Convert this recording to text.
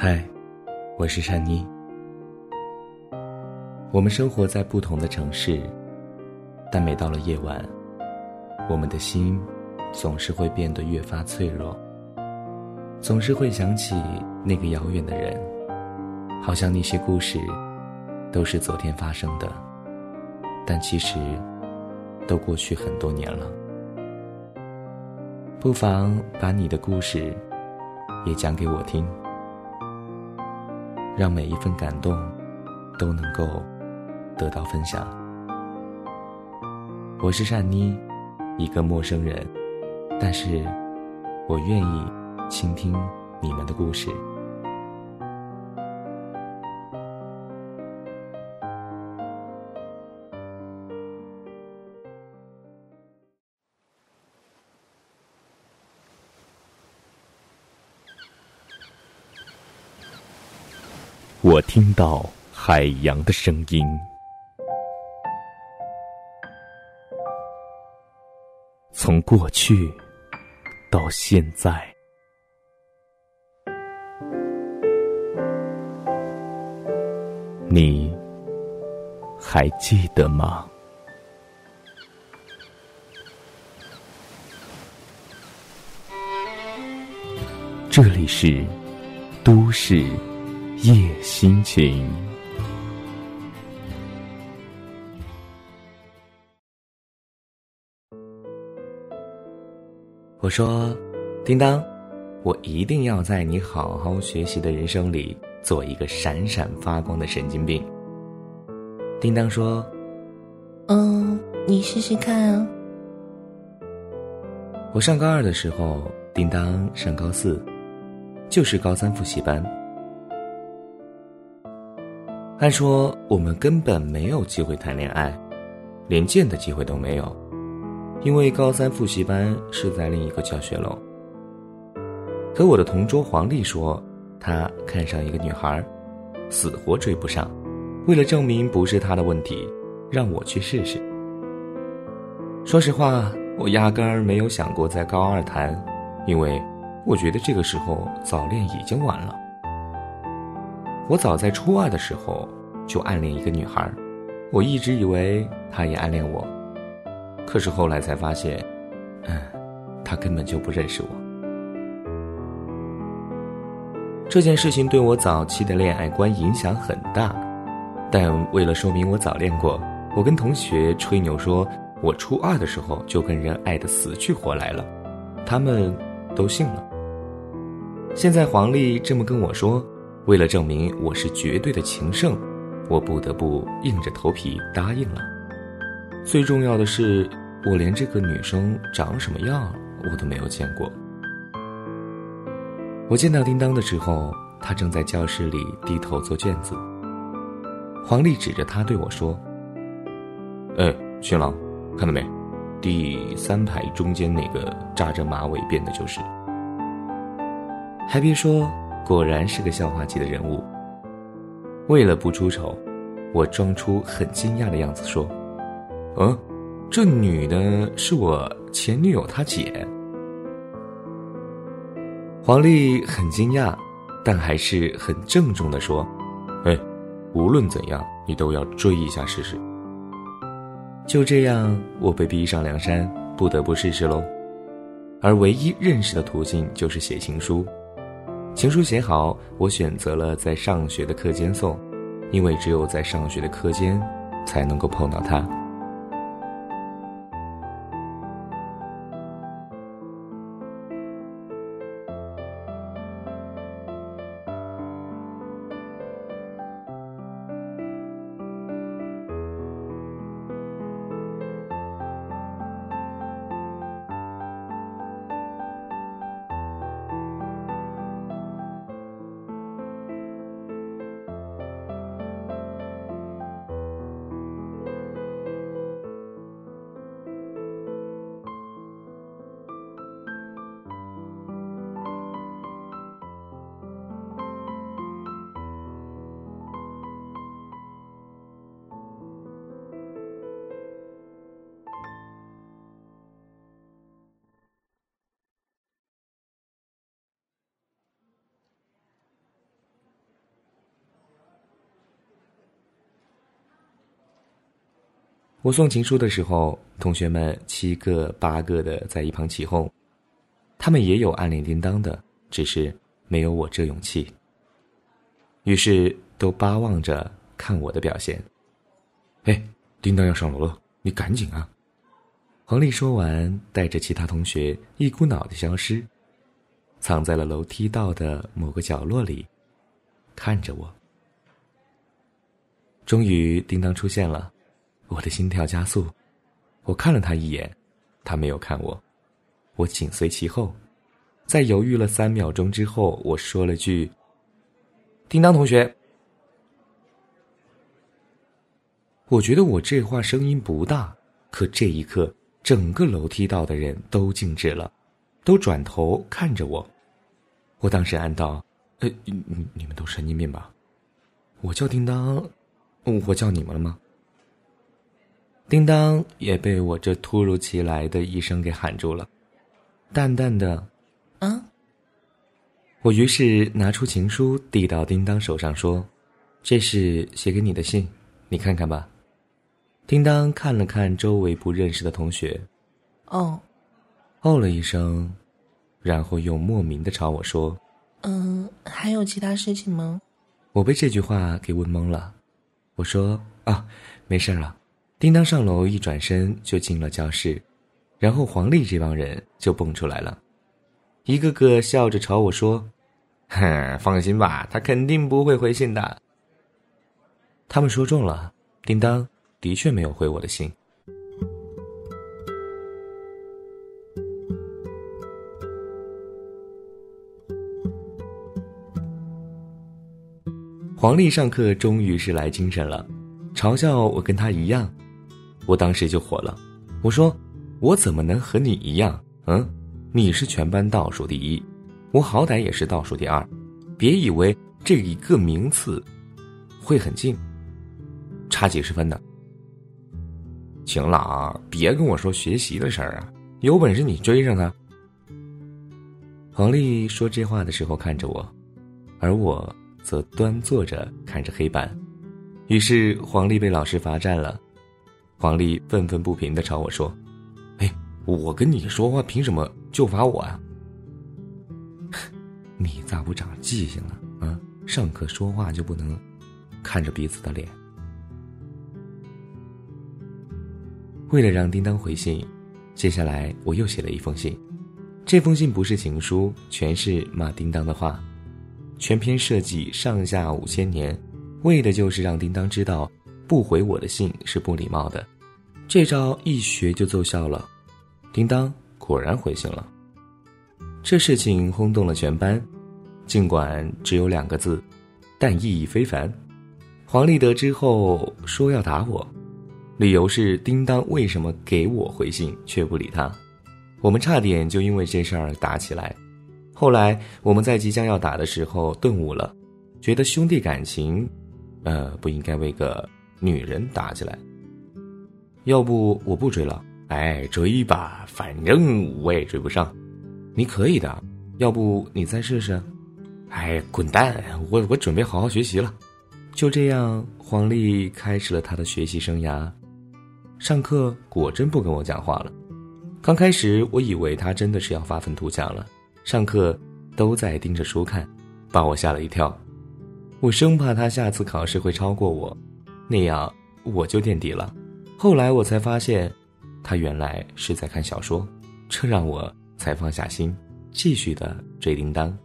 嗨，我是善妮。我们生活在不同的城市，但每到了夜晚，我们的心总是会变得越发脆弱，总是会想起那个遥远的人，好像那些故事都是昨天发生的，但其实都过去很多年了。不妨把你的故事也讲给我听，让每一份感动都能够得到分享。我是善妮，一个陌生人，但是我愿意倾听你们的故事。我听到海洋的声音，从过去到现在，你还记得吗？这里是都市。夜心情。我说：“叮当，我一定要在你好好学习的人生里做一个闪闪发光的神经病。”叮当说：“嗯，你试试看啊。”我上高二的时候，叮当上高四，就是高三复习班。按说我们根本没有机会谈恋爱，连见的机会都没有，因为高三复习班是在另一个教学楼。可我的同桌黄丽说，她看上一个女孩，死活追不上，为了证明不是她的问题，让我去试试。说实话，我压根儿没有想过在高二谈，因为我觉得这个时候早恋已经晚了。我早在初二的时候就暗恋一个女孩，我一直以为她也暗恋我，可是后来才发现，嗯，她根本就不认识我。这件事情对我早期的恋爱观影响很大，但为了说明我早恋过，我跟同学吹牛说我初二的时候就跟人爱得死去活来了，他们都信了。现在黄丽这么跟我说。为了证明我是绝对的情圣，我不得不硬着头皮答应了。最重要的是，我连这个女生长什么样我都没有见过。我见到叮当的时候，他正在教室里低头做卷子。黄丽指着他对我说：“哎，新郎，看到没？第三排中间那个扎着马尾辫的，就是。”还别说。果然是个笑话级的人物。为了不出丑，我装出很惊讶的样子说：“嗯，这女的是我前女友她姐。”黄丽很惊讶，但还是很郑重的说：“哎，无论怎样，你都要追一下试试。”就这样，我被逼上梁山，不得不试试喽。而唯一认识的途径就是写情书。情书写好，我选择了在上学的课间送，因为只有在上学的课间，才能够碰到他。我送情书的时候，同学们七个八个的在一旁起哄，他们也有暗恋叮当的，只是没有我这勇气。于是都巴望着看我的表现。哎，叮当要上楼了，你赶紧啊！黄丽说完，带着其他同学一股脑的消失，藏在了楼梯道的某个角落里，看着我。终于，叮当出现了。我的心跳加速，我看了他一眼，他没有看我，我紧随其后，在犹豫了三秒钟之后，我说了句：“叮当同学。”我觉得我这话声音不大，可这一刻，整个楼梯道的人都静止了，都转头看着我。我当时暗道：“呃，你你们都神经病吧？我叫叮当，我叫你们了吗？”叮当也被我这突如其来的一声给喊住了，淡淡的，啊。我于是拿出情书递到叮当手上，说：“这是写给你的信，你看看吧。”叮当看了看周围不认识的同学，哦，哦了一声，然后又莫名的朝我说：“嗯，还有其他事情吗？”我被这句话给问懵了，我说：“啊，没事了。”叮当上楼，一转身就进了教室，然后黄丽这帮人就蹦出来了，一个个笑着朝我说：“哼，放心吧，他肯定不会回信的。”他们说中了，叮当的确没有回我的信。黄丽上课终于是来精神了，嘲笑我跟他一样。我当时就火了，我说：“我怎么能和你一样？嗯，你是全班倒数第一，我好歹也是倒数第二，别以为这一个名次会很近，差几十分的。行了啊，别跟我说学习的事儿啊，有本事你追上他。”黄丽说这话的时候看着我，而我则端坐着看着黑板，于是黄丽被老师罚站了。黄丽愤愤不平的朝我说：“哎，我跟你说话，凭什么就罚我啊？你咋不长记性呢？啊，上课说话就不能看着彼此的脸？”为了让叮当回信，接下来我又写了一封信。这封信不是情书，全是骂叮当的话，全篇设计上下五千年，为的就是让叮当知道。不回我的信是不礼貌的，这招一学就奏效了。叮当果然回信了，这事情轰动了全班。尽管只有两个字，但意义非凡。黄立德之后说要打我，理由是叮当为什么给我回信却不理他。我们差点就因为这事儿打起来。后来我们在即将要打的时候顿悟了，觉得兄弟感情，呃，不应该为个。女人打起来，要不我不追了。哎，追吧，反正我也追不上。你可以的，要不你再试试？哎，滚蛋！我我准备好好学习了。就这样，黄丽开始了她的学习生涯。上课果真不跟我讲话了。刚开始我以为他真的是要发愤图强了，上课都在盯着书看，把我吓了一跳。我生怕他下次考试会超过我。那样我就垫底了。后来我才发现，他原来是在看小说，这让我才放下心，继续的追叮当。